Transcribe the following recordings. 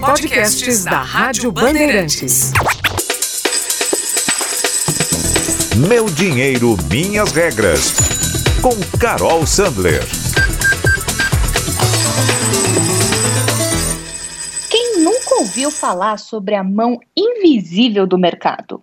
Podcasts da Rádio Bandeirantes. Meu dinheiro, minhas regras. Com Carol Sandler. Quem nunca ouviu falar sobre a mão invisível do mercado?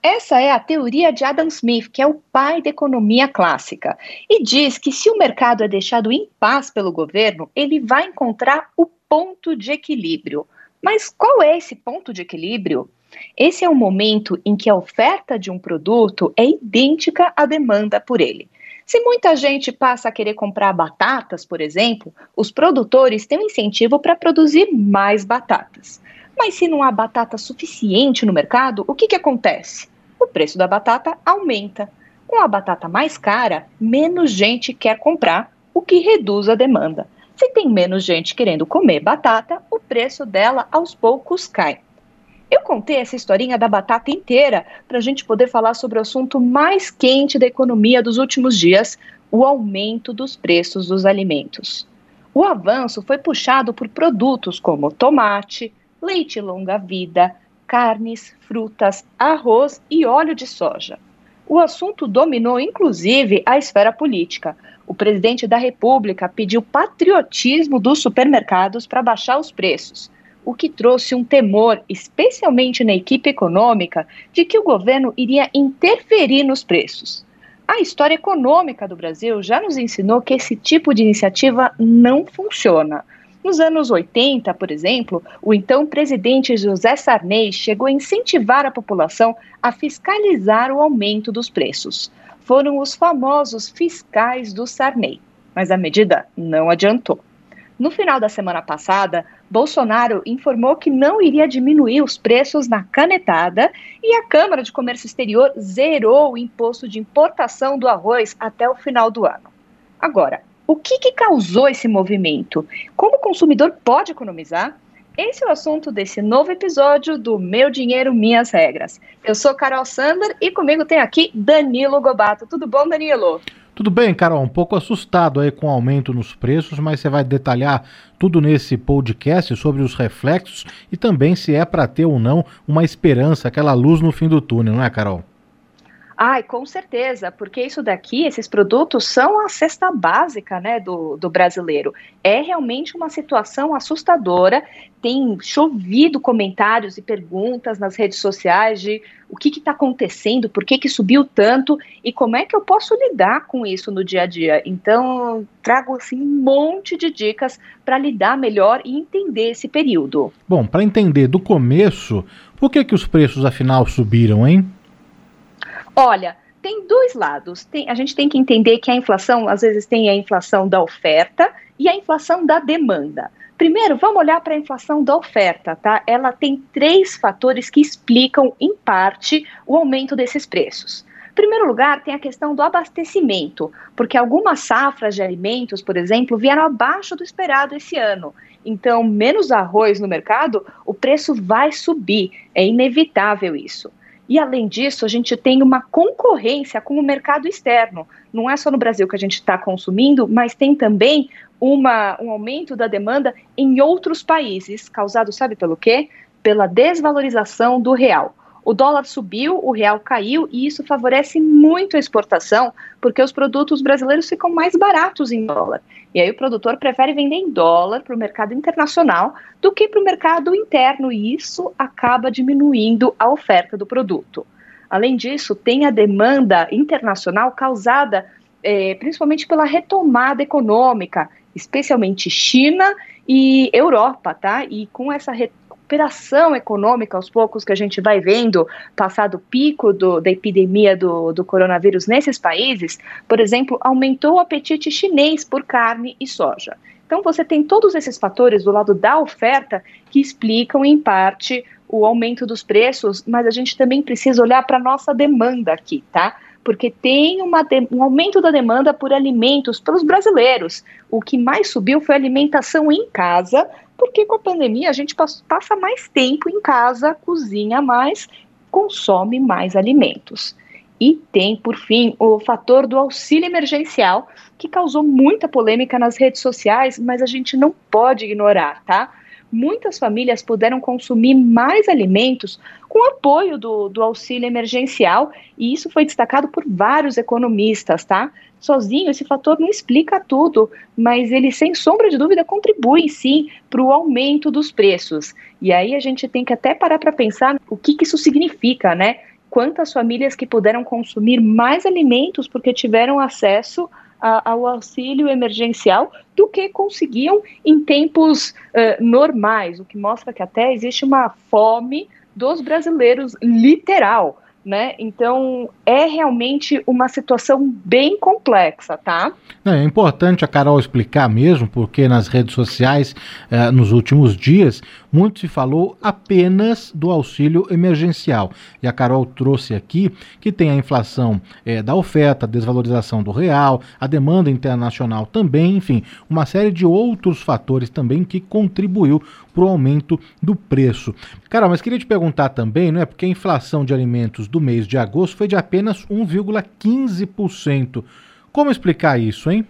Essa é a teoria de Adam Smith, que é o pai da economia clássica, e diz que se o mercado é deixado em paz pelo governo, ele vai encontrar o ponto de equilíbrio. Mas qual é esse ponto de equilíbrio? Esse é o momento em que a oferta de um produto é idêntica à demanda por ele. Se muita gente passa a querer comprar batatas, por exemplo, os produtores têm um incentivo para produzir mais batatas. Mas se não há batata suficiente no mercado, o que, que acontece? o preço da batata aumenta. Com a batata mais cara, menos gente quer comprar, o que reduz a demanda. Se tem menos gente querendo comer batata, o preço dela aos poucos cai. Eu contei essa historinha da batata inteira para a gente poder falar sobre o assunto mais quente da economia dos últimos dias, o aumento dos preços dos alimentos. O avanço foi puxado por produtos como tomate, leite longa-vida, carnes, frutas, arroz e óleo de soja. O assunto dominou inclusive a esfera política. O presidente da República pediu patriotismo dos supermercados para baixar os preços, o que trouxe um temor, especialmente na equipe econômica, de que o governo iria interferir nos preços. A história econômica do Brasil já nos ensinou que esse tipo de iniciativa não funciona. Nos anos 80, por exemplo, o então presidente José Sarney chegou a incentivar a população a fiscalizar o aumento dos preços. Foram os famosos fiscais do Sarney, mas a medida não adiantou. No final da semana passada, Bolsonaro informou que não iria diminuir os preços na canetada e a Câmara de Comércio Exterior zerou o imposto de importação do arroz até o final do ano. Agora, o que, que causou esse movimento? Como o consumidor pode economizar? Esse é o assunto desse novo episódio do Meu Dinheiro, Minhas Regras. Eu sou Carol Sander e comigo tem aqui Danilo Gobato. Tudo bom, Danilo? Tudo bem, Carol. Um pouco assustado aí com o aumento nos preços, mas você vai detalhar tudo nesse podcast sobre os reflexos e também se é para ter ou não uma esperança, aquela luz no fim do túnel, não é, Carol? Ai, com certeza, porque isso daqui, esses produtos são a cesta básica né, do, do brasileiro. É realmente uma situação assustadora. Tem chovido comentários e perguntas nas redes sociais de o que está acontecendo, por que, que subiu tanto e como é que eu posso lidar com isso no dia a dia. Então, trago assim, um monte de dicas para lidar melhor e entender esse período. Bom, para entender do começo, por que, que os preços afinal subiram, hein? Olha, tem dois lados. Tem, a gente tem que entender que a inflação, às vezes, tem a inflação da oferta e a inflação da demanda. Primeiro, vamos olhar para a inflação da oferta, tá? Ela tem três fatores que explicam, em parte, o aumento desses preços. Em primeiro lugar, tem a questão do abastecimento, porque algumas safras de alimentos, por exemplo, vieram abaixo do esperado esse ano. Então, menos arroz no mercado, o preço vai subir. É inevitável isso. E além disso, a gente tem uma concorrência com o mercado externo. Não é só no Brasil que a gente está consumindo, mas tem também uma, um aumento da demanda em outros países, causado, sabe pelo quê? Pela desvalorização do real. O dólar subiu, o real caiu e isso favorece muito a exportação, porque os produtos brasileiros ficam mais baratos em dólar. E aí o produtor prefere vender em dólar para o mercado internacional do que para o mercado interno, e isso acaba diminuindo a oferta do produto. Além disso, tem a demanda internacional causada é, principalmente pela retomada econômica, especialmente China e Europa, tá? E com essa recuperação econômica aos poucos que a gente vai vendo, passado o pico do, da epidemia do, do coronavírus nesses países, por exemplo, aumentou o apetite chinês por carne e soja. Então, você tem todos esses fatores do lado da oferta que explicam, em parte, o aumento dos preços, mas a gente também precisa olhar para a nossa demanda aqui, tá? Porque tem uma, um aumento da demanda por alimentos pelos brasileiros. O que mais subiu foi alimentação em casa, porque com a pandemia a gente passa mais tempo em casa, cozinha mais, consome mais alimentos. E tem, por fim, o fator do auxílio emergencial, que causou muita polêmica nas redes sociais, mas a gente não pode ignorar, tá? Muitas famílias puderam consumir mais alimentos com apoio do, do auxílio emergencial, e isso foi destacado por vários economistas, tá? Sozinho, esse fator não explica tudo, mas ele, sem sombra de dúvida, contribui sim para o aumento dos preços. E aí a gente tem que até parar para pensar o que, que isso significa, né? Quantas famílias que puderam consumir mais alimentos porque tiveram acesso a, ao auxílio emergencial do que conseguiam em tempos uh, normais, o que mostra que até existe uma fome dos brasileiros literal né? Então é realmente uma situação bem complexa, tá? É importante a Carol explicar mesmo, porque nas redes sociais, eh, nos últimos dias, muito se falou apenas do auxílio emergencial. E a Carol trouxe aqui que tem a inflação eh, da oferta, a desvalorização do real, a demanda internacional também, enfim, uma série de outros fatores também que contribuiu para o aumento do preço. Carol, mas queria te perguntar também, não é? Porque a inflação de alimentos do mês de agosto foi de apenas 1,15%. Como explicar isso, hein?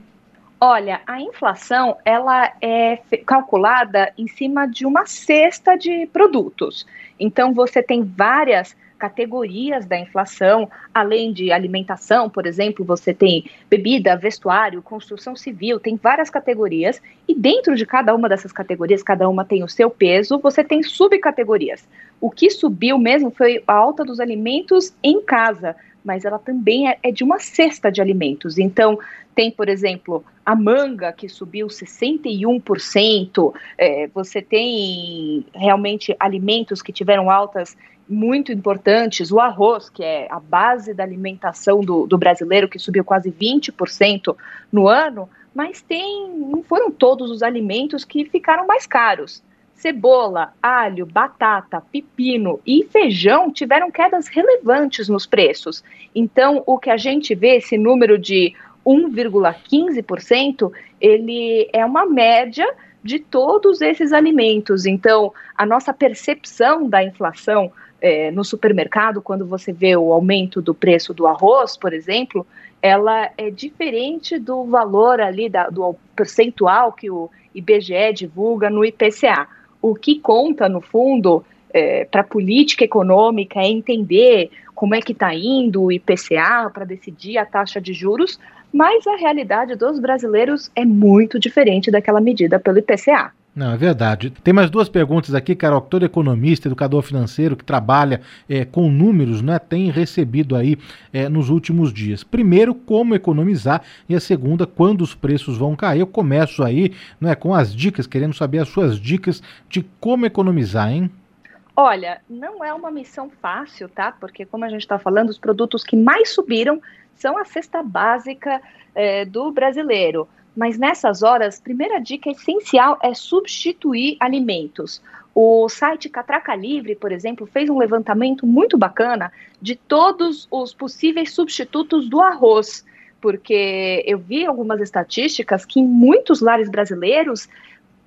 Olha, a inflação ela é calculada em cima de uma cesta de produtos. Então você tem várias categorias da inflação, além de alimentação, por exemplo, você tem bebida, vestuário, construção civil, tem várias categorias, e dentro de cada uma dessas categorias, cada uma tem o seu peso, você tem subcategorias. O que subiu mesmo foi a alta dos alimentos em casa, mas ela também é, é de uma cesta de alimentos. Então, tem, por exemplo, a manga, que subiu 61%, é, você tem realmente alimentos que tiveram altas muito importantes, o arroz, que é a base da alimentação do, do brasileiro, que subiu quase 20% no ano, mas tem, não foram todos os alimentos que ficaram mais caros. Cebola, alho, batata, pepino e feijão tiveram quedas relevantes nos preços. Então, o que a gente vê, esse número de 1,15%, ele é uma média de todos esses alimentos. Então, a nossa percepção da inflação é, no supermercado, quando você vê o aumento do preço do arroz, por exemplo, ela é diferente do valor ali, da, do percentual que o IBGE divulga no IPCA. O que conta, no fundo, é, para a política econômica é entender como é que está indo o IPCA para decidir a taxa de juros, mas a realidade dos brasileiros é muito diferente daquela medida pelo IPCA. Não, é verdade. Tem mais duas perguntas aqui, Carol. Todo economista, educador financeiro que trabalha é, com números, né, tem recebido aí é, nos últimos dias. Primeiro, como economizar e a segunda, quando os preços vão cair. Eu começo aí né, com as dicas, querendo saber as suas dicas de como economizar, hein? Olha, não é uma missão fácil, tá? Porque, como a gente está falando, os produtos que mais subiram são a cesta básica é, do brasileiro. Mas nessas horas, primeira dica essencial é substituir alimentos. O site Catraca Livre, por exemplo, fez um levantamento muito bacana de todos os possíveis substitutos do arroz, porque eu vi algumas estatísticas que em muitos lares brasileiros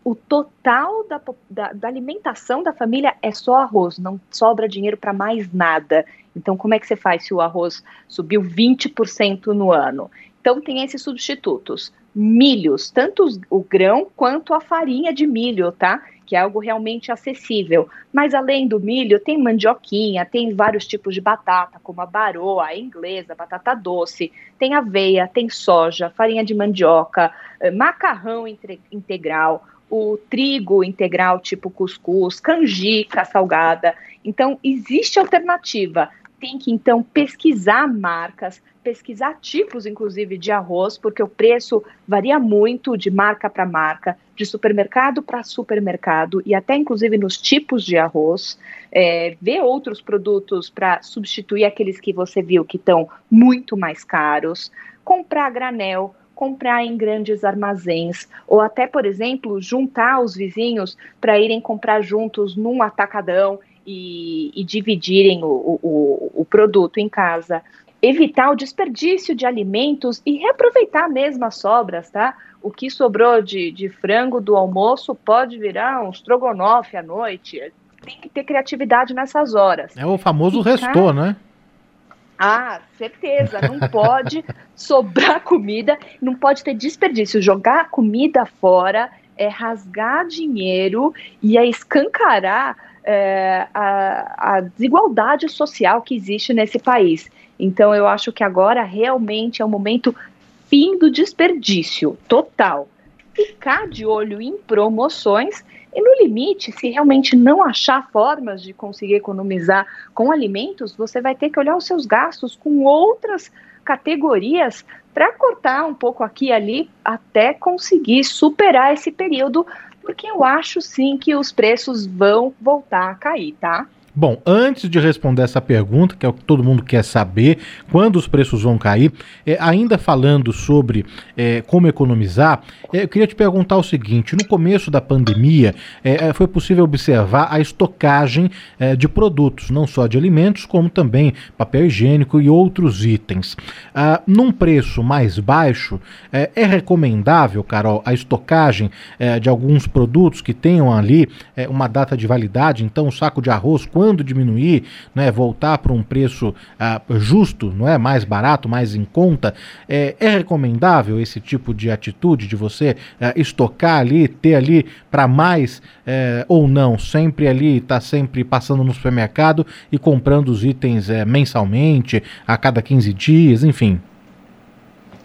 o total da, da, da, alimentação da família é só arroz, não sobra dinheiro para mais nada. Então, como é que você faz se o arroz subiu 20% no ano? Então, tem esses substitutos milhos, tanto o grão quanto a farinha de milho, tá? Que é algo realmente acessível. Mas além do milho, tem mandioquinha, tem vários tipos de batata, como a baroa, a inglesa, batata doce, tem aveia, tem soja, farinha de mandioca, eh, macarrão integral, o trigo integral tipo cuscuz, canjica salgada. Então, existe alternativa tem que então pesquisar marcas, pesquisar tipos, inclusive, de arroz, porque o preço varia muito de marca para marca, de supermercado para supermercado e até inclusive nos tipos de arroz. É, ver outros produtos para substituir aqueles que você viu que estão muito mais caros, comprar granel comprar em grandes armazéns, ou até, por exemplo, juntar os vizinhos para irem comprar juntos num atacadão e, e dividirem o, o, o produto em casa, evitar o desperdício de alimentos e reaproveitar mesmo as sobras, tá? O que sobrou de, de frango do almoço pode virar um estrogonofe à noite. Tem que ter criatividade nessas horas. É o famoso Ficar... restou, né? Ah, certeza. Não pode sobrar comida, não pode ter desperdício. Jogar comida fora é rasgar dinheiro e é escancarar é, a, a desigualdade social que existe nesse país. Então, eu acho que agora realmente é o momento fim do desperdício total. Ficar de olho em promoções e, no limite, se realmente não achar formas de conseguir economizar com alimentos, você vai ter que olhar os seus gastos com outras categorias para cortar um pouco aqui e ali até conseguir superar esse período, porque eu acho sim que os preços vão voltar a cair, tá? Bom, antes de responder essa pergunta, que é o que todo mundo quer saber, quando os preços vão cair, é, ainda falando sobre é, como economizar, é, eu queria te perguntar o seguinte: no começo da pandemia, é, é, foi possível observar a estocagem é, de produtos, não só de alimentos, como também papel higiênico e outros itens. Ah, num preço mais baixo, é recomendável, Carol, a estocagem de alguns produtos que tenham ali uma data de validade, então, um saco de arroz, quando quando diminuir, né, voltar para um preço ah, justo, não é? Mais barato, mais em conta, é, é recomendável esse tipo de atitude de você ah, estocar ali, ter ali para mais é, ou não, sempre ali, tá sempre passando no supermercado e comprando os itens é, mensalmente, a cada 15 dias, enfim.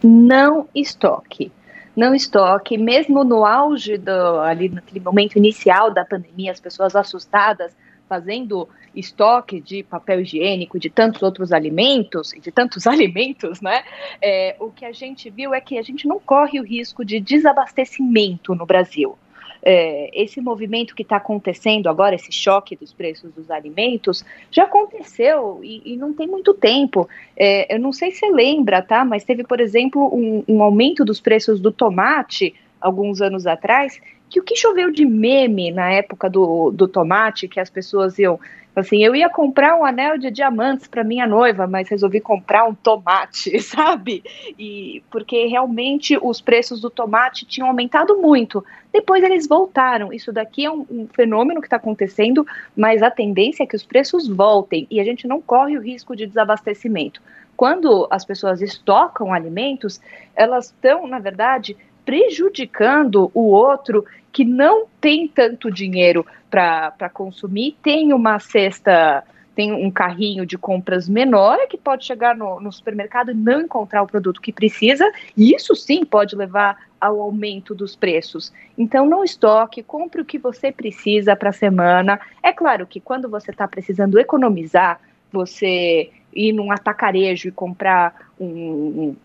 Não estoque. Não estoque, mesmo no auge do, ali naquele momento inicial da pandemia, as pessoas assustadas, fazendo estoque de papel higiênico, de tantos outros alimentos, de tantos alimentos, né? É, o que a gente viu é que a gente não corre o risco de desabastecimento no Brasil. É, esse movimento que está acontecendo agora, esse choque dos preços dos alimentos, já aconteceu e, e não tem muito tempo. É, eu não sei se lembra, tá? Mas teve, por exemplo, um, um aumento dos preços do tomate alguns anos atrás, que o que choveu de meme na época do, do tomate, que as pessoas iam. Assim, eu ia comprar um anel de diamantes para minha noiva, mas resolvi comprar um tomate, sabe? E porque realmente os preços do tomate tinham aumentado muito. Depois eles voltaram. Isso daqui é um, um fenômeno que está acontecendo, mas a tendência é que os preços voltem e a gente não corre o risco de desabastecimento. Quando as pessoas estocam alimentos, elas estão, na verdade, prejudicando o outro que não tem tanto dinheiro para consumir, tem uma cesta, tem um carrinho de compras menor que pode chegar no, no supermercado e não encontrar o produto que precisa, e isso sim pode levar ao aumento dos preços. Então, não estoque, compre o que você precisa para a semana. É claro que quando você está precisando economizar, você ir num atacarejo e comprar um, um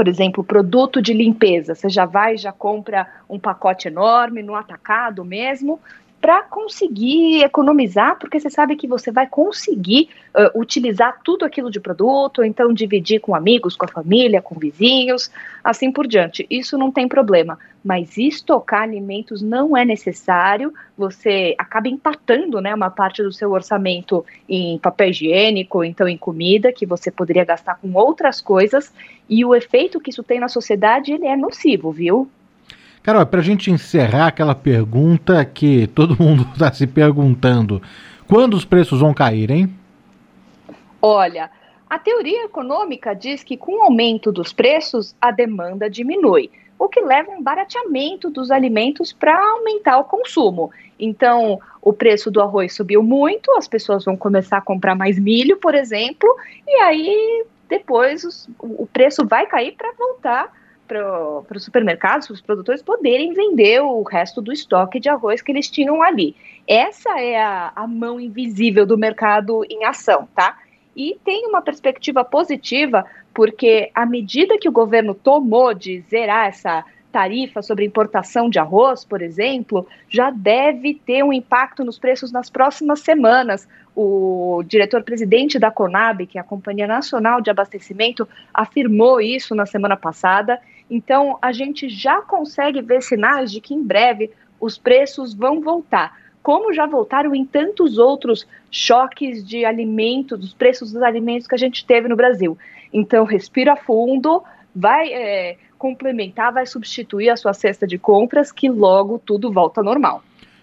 por exemplo, produto de limpeza. Você já vai, já compra um pacote enorme no atacado mesmo, para conseguir economizar, porque você sabe que você vai conseguir uh, utilizar tudo aquilo de produto, então dividir com amigos, com a família, com vizinhos, assim por diante. Isso não tem problema. Mas estocar alimentos não é necessário, você acaba empatando né, uma parte do seu orçamento em papel higiênico, então em comida, que você poderia gastar com outras coisas, e o efeito que isso tem na sociedade ele é nocivo, viu? Carol, para a gente encerrar aquela pergunta que todo mundo está se perguntando: quando os preços vão cair, hein? Olha, a teoria econômica diz que com o aumento dos preços, a demanda diminui, o que leva a um barateamento dos alimentos para aumentar o consumo. Então, o preço do arroz subiu muito, as pessoas vão começar a comprar mais milho, por exemplo, e aí depois os, o preço vai cair para voltar para os supermercados, para os produtores poderem vender o resto do estoque de arroz que eles tinham ali. Essa é a, a mão invisível do mercado em ação, tá? E tem uma perspectiva positiva, porque a medida que o governo tomou de zerar essa tarifa sobre importação de arroz, por exemplo, já deve ter um impacto nos preços nas próximas semanas. O diretor-presidente da Conab, que é a Companhia Nacional de Abastecimento, afirmou isso na semana passada. Então, a gente já consegue ver sinais de que em breve os preços vão voltar. Como já voltaram em tantos outros choques de alimentos, dos preços dos alimentos que a gente teve no Brasil. Então, respira fundo, vai é, complementar, vai substituir a sua cesta de compras, que logo tudo volta ao normal.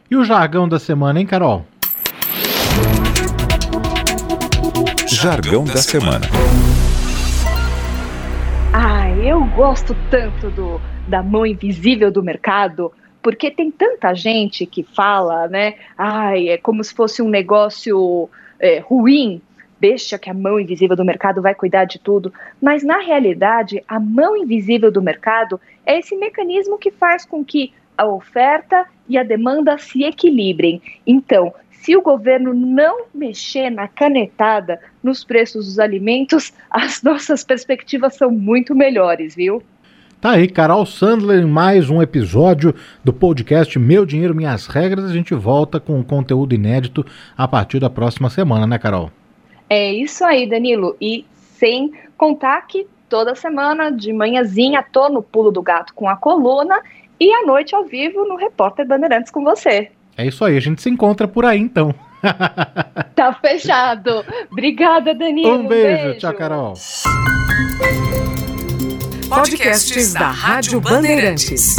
E o jargão da semana, hein, Carol? Jargão da semana. Eu gosto tanto do, da mão invisível do mercado, porque tem tanta gente que fala, né? Ai, é como se fosse um negócio é, ruim deixa que a mão invisível do mercado vai cuidar de tudo, mas na realidade, a mão invisível do mercado é esse mecanismo que faz com que a oferta e a demanda se equilibrem. Então, se o governo não mexer na canetada nos preços dos alimentos, as nossas perspectivas são muito melhores, viu? Tá aí, Carol Sandler, mais um episódio do podcast Meu Dinheiro, Minhas Regras. A gente volta com conteúdo inédito a partir da próxima semana, né, Carol? É isso aí, Danilo. E sem contar que toda semana, de manhãzinha, tô no pulo do gato com a coluna e à noite ao vivo no Repórter Bandeirantes com você. É isso aí, a gente se encontra por aí então. tá fechado. Obrigada, Danilo. Um beijo. um beijo. Tchau, Carol. Podcasts da Rádio Bandeirantes.